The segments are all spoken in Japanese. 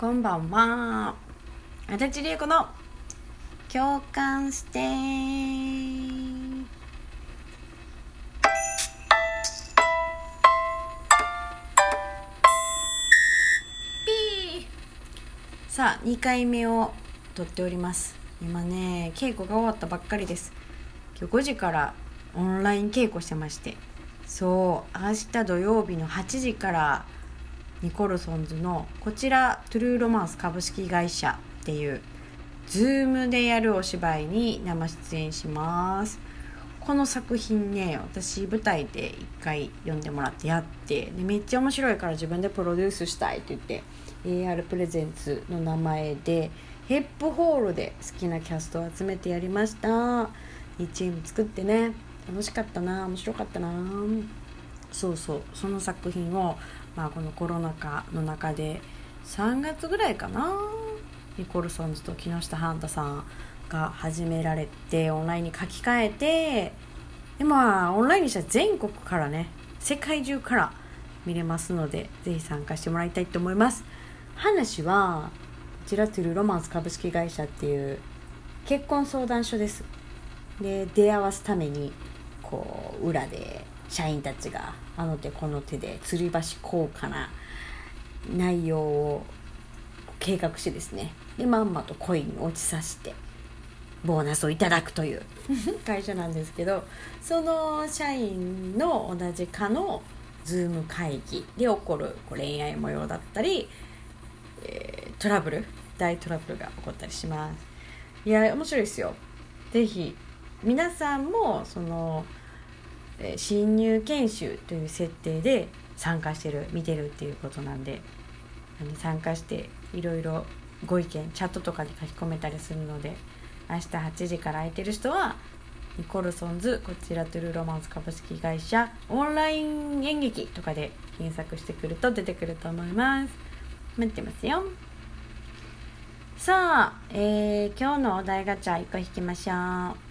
こんばんは。足立理恵子の共感して。ピー。さあ2回目を撮っております。今ね稽古が終わったばっかりです。今日5時からオンライン稽古してまして。そう明日土曜日の8時からニコルソンズのこちらトゥルーロマンス株式会社っていうズームでやるお芝居に生出演します。この作品ね私舞台で一回読んでもらってやってでめっちゃ面白いから自分でプロデュースしたいって言って AR プレゼンツの名前で HEP HALL で好きなキャストを集めてやりました。いいチーム作ってね。楽しかったな面白かったな。そうそうその作品を、まあ、このコロナ禍の中で3月ぐらいかなニコルソンズと木下ハンタさんが始められてオンラインに書き換えてでまあオンラインにしたら全国からね世界中から見れますのでぜひ参加してもらいたいと思います。話はこちらトゥルロマンス株式会社っていう結婚相談所です。で出会わすためにこう裏で社員たちがあの手この手で吊り橋効果な内容を計画してですね。でまんまと恋に落ちさせてボーナスをいただくという 会社なんですけどその社員の同じ課のズーム会議で起こる恋愛模様だったり、えー、トラブル大トラブルが起こったりします。いや面白いですよ。ぜひ皆さんもそのえ侵入研修という設定で参加してる見てるっていうことなんで参加していろいろご意見チャットとかで書き込めたりするので明日8時から空いてる人はニコルソンズこちらトゥルーロマンス株式会社オンライン演劇とかで検索してくると出てくると思います。待ってますよ。さあ、えー、今日のお題ガチャ1個引きましょう。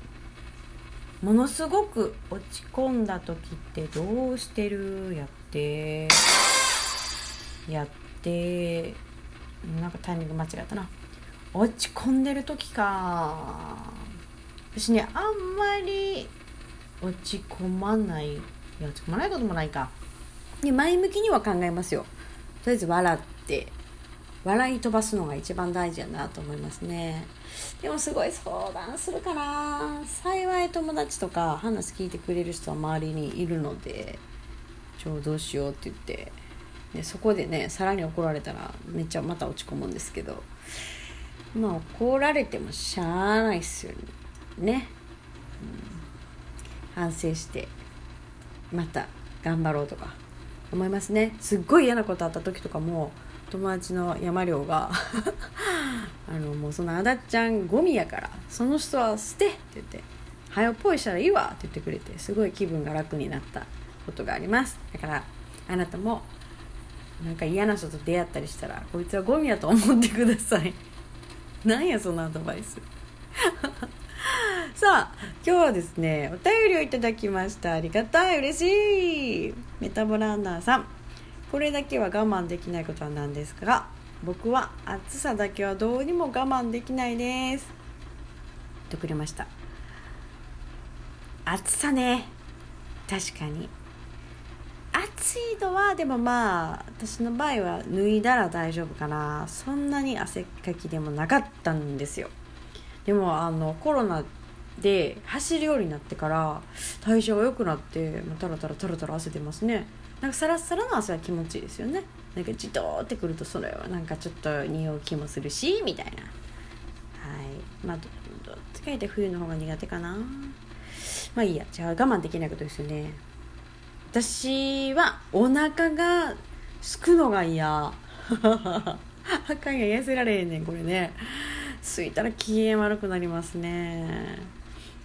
ものすごく落ち込んだ時ってどうしてる？やって。やって。なんかタイミング間違ったな。落ち込んでる時か。私ねあんまり落ち込まない。いや落ち込まないこともないか。で前向きには考えますよ。とりあえず笑って。笑い飛ばすのが一番大事やなと思いますね。でもすごい相談するかな幸い友達とか話聞いてくれる人は周りにいるのでちょうどうしようって言ってでそこでねさらに怒られたらめっちゃまた落ち込むんですけどまあ怒られてもしゃあないっすよね、うん、反省してまた頑張ろうとか思いますね。すっごい嫌なことあった時とかも友達の山亮が あのもうそのあだっちゃんゴミやからその人は捨てって言って「早っぽいしたらいいわ」って言ってくれてすごい気分が楽になったことがあります。だからあなたもなんか嫌な人と出会ったりしたらこいつはゴミやと思ってください。なんやそのアドバイス。さあ今日はですねお便りをいただきました。ありがたい。嬉しい。メタボランナーさん。これだけは我慢できないことは何ですか僕は暑さだけはどうにも我慢できないです。とくれました。暑さね。確かに。暑いのはでもまあ私の場合は脱いだら大丈夫かな。そんなに汗っかきでもなかったんですよ。でもあのコロナで走るようになってから代謝が良くなってタラタラタラタラ汗出ますね。なんかサラッサラの汗は気持ちいいですよね。なんかじとーってくるとそれはなんかちょっと匂う気もするしみたいな。はい。まあどっちか言って冬の方が苦手かな。まあいいや。じゃあ我慢できないことですよね。私はお腹がすくのが嫌。あかんや痩せられへんねんこれね。すいたら機嫌悪くなりますね。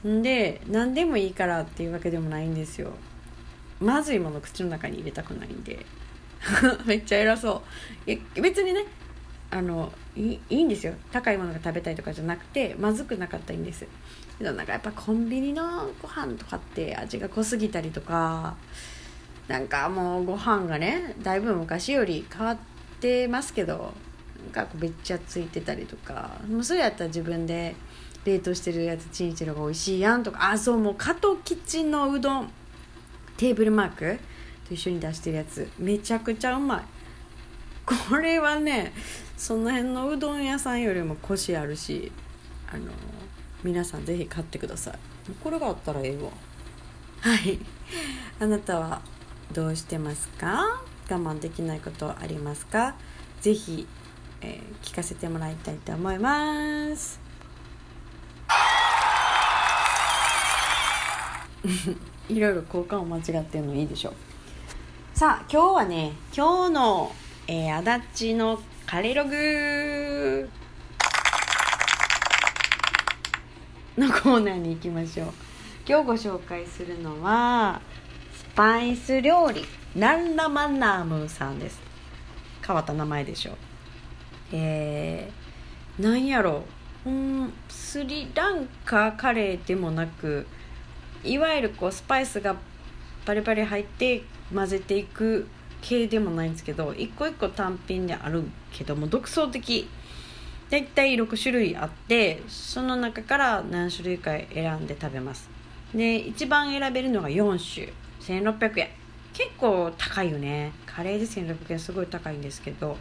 で何でもいいからっていうわけでもないんですよ。まずいもの口の中に入れたくないんで。めっちゃ偉そう。別にねあのいいんですよ。高いものが食べたいとかじゃなくてまずくなかったらいいんです。けどなんかやっぱコンビニのご飯とかって味が濃すぎたりとかなんかもうご飯がねだいぶ昔より変わってますけどがこうべっちゃついてたりとかもうそれやったら自分で冷凍してるやつチンしてる方が美味しいやんとかあそうもう加藤キッチンのうどんテーブルマークと一緒に出してるやつめちゃくちゃうまい。これはねその辺のうどん屋さんよりもコシあるしあの皆さんぜひ買ってください。これがあったらええわ。はい。あなたはどうしてますか？我慢できないことありますか？ぜひ、えー、聞かせてもらいたいと思いますいろいろ交換を間違ってるのいいでしょ。うさあ今日はね今日の、えー、足立のカレログ。のコーナーに行きましょう。今日ご紹介するのはスパイス料理。ナンラマナームさんです。変わった名前でしょう。えー、なんやろうんスリランカカレーでもなくいわゆるこうスパイスがバリバリ入って混ぜていく系でもないんですけど一個一個単品であるけども独創的。大体6種類あってその中から何種類か選んで食べます。で一番選べるのが4種。1600円。結構高いよね。カレーで1600円。すごい高いんですけど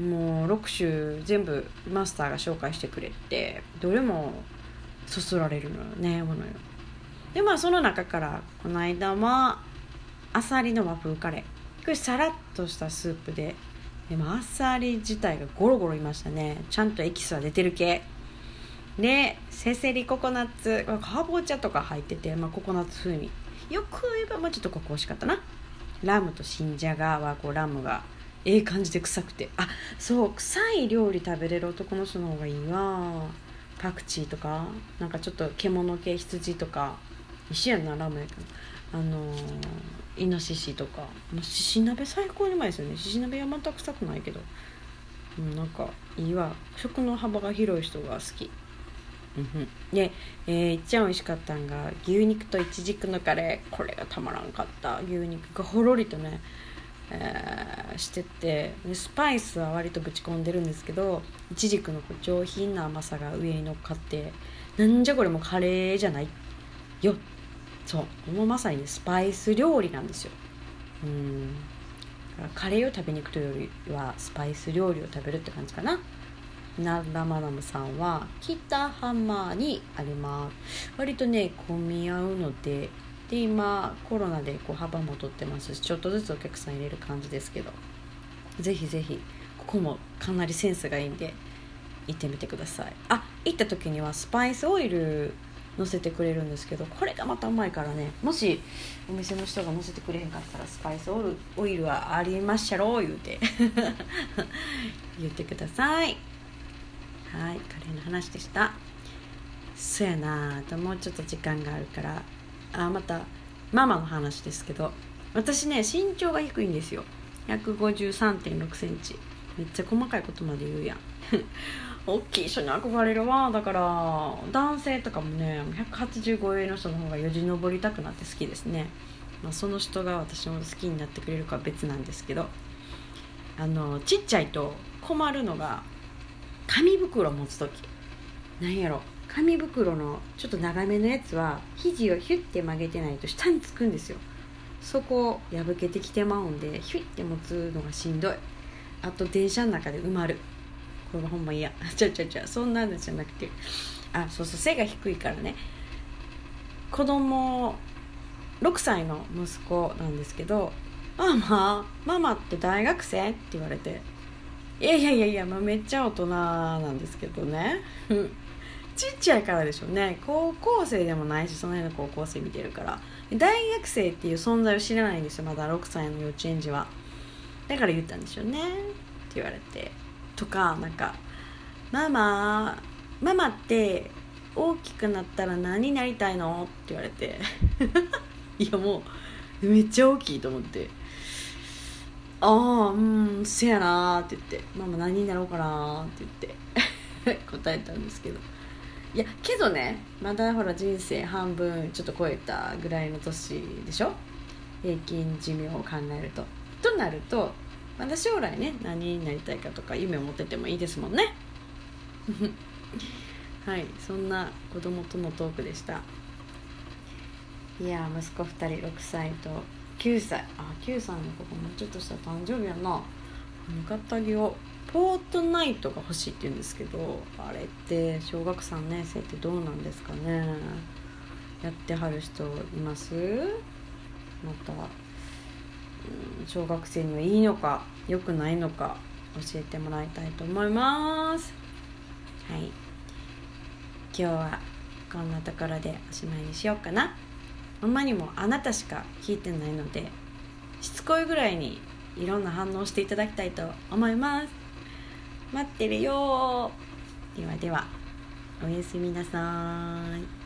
もう6種全部マスターが紹介してくれてどれもそそられるのよねものよ。でまあその中からこの間はあさりの和風カレー。これさらっとしたスープででもあさり自体がゴロゴロいましたね。ちゃんとエキスは出てる系。でせせりココナッツかぼちゃとか入ってて、まあ、ココナッツ風味。よく言えばもうちょっとここ欲しかったな。ラムと新じゃがはこうラムがええ感じで臭くて。あそう臭い料理食べれる男の人の方がいいわ。パクチーとかなんかちょっと獣系羊とか。一緒やなラムやけどあのー、イノシシとかしし鍋最高にうまいですよね。しし鍋はまた臭くないけど、うん、なんかいいわ。食の幅が広い人が好き。で、えー、一番美味しかったんが牛肉といちじくのカレー。これがたまらんかった。牛肉がほろりとね、えー、してて。でスパイスは割とぶち込んでるんですけどいちじくの上品な甘さが上に乗っかってなんじゃこれもカレーじゃないよ。そうもうまさに、ね、スパイス料理なんですよ。うん。カレーを食べに行くというよりはスパイス料理を食べるって感じかな。ナラマナムさんは北浜にあります。割とね混み合うのでで今コロナでこう幅も取ってます。しちょっとずつお客さん入れる感じですけど。ぜひぜひここもかなりセンスがいいんで行ってみてください。あ行った時にはスパイスオイル乗せてくれるんですけどこれがまたうまいからねもしお店の人が乗せてくれへんかったらスパイスオイルオイルはありまっしゃろ言うて。言ってください。はいカレーの話でした。そやなあともうちょっと時間があるから。あまたママの話ですけど。私ね身長が低いんですよ。1 5 3 6センチ。めっちゃ細かいことまで言うやん。大きい人に憧れるわ。だから男性とかもね185円の人の方がよじ登りたくなって好きですね、まあ、その人が私の好きになってくれるかは別なんですけど。あのちっちゃいと困るのが紙袋持つ時。なんやろ。紙袋のちょっと長めのやつは肘をヒュッて曲げてないと下につくんですよ。そこ破けてきてまうんでヒュッて持つのがしんどい。あと電車の中で埋まる。これほんま嫌。ちゃちゃちゃそんなのじゃなくて。あそうそう。背が低いからね。子供6歳の息子なんですけど「ママママって大学生?」って言われて。いやいやいやいや、まあ、めっちゃ大人なんですけどね。ちっちゃいからでしょうね。高校生でもないしその辺の高校生見てるから。大学生っていう存在を知らないんですよまだ6歳の幼稚園児は。だから言ったんでしょうね。って言われて。とかなんか「ママママって大きくなったら何になりたいの?」って言われて。いやもうめっちゃ大きいと思って。ああうんせやなって言って。ママ何になろうかなって言って。答えたんですけど。いやけどねまだほら人生半分ちょっと超えたぐらいの年でしょ？平均寿命を考えると。となるとまだ将来ね何になりたいかとか夢を持っててもいいですもんね。はいそんな子供とのトークでした。いや息子2人6歳と9歳。あ9歳の子がもうちょっとした誕生日やな。浴衣着をポートナイトが欲しいって言うんですけどあれって小学3年生ってどうなんですかね。やってはる人います？また、小学生にはいいのか良くないのか教えてもらいたいと思います。はい。今日はこんなところでおしまいにしようかな。ほんまにもあなたしか聞いてないのでしつこいぐらいにいろんな反応していただきたいと思います。待ってるよではではおやすみなさい。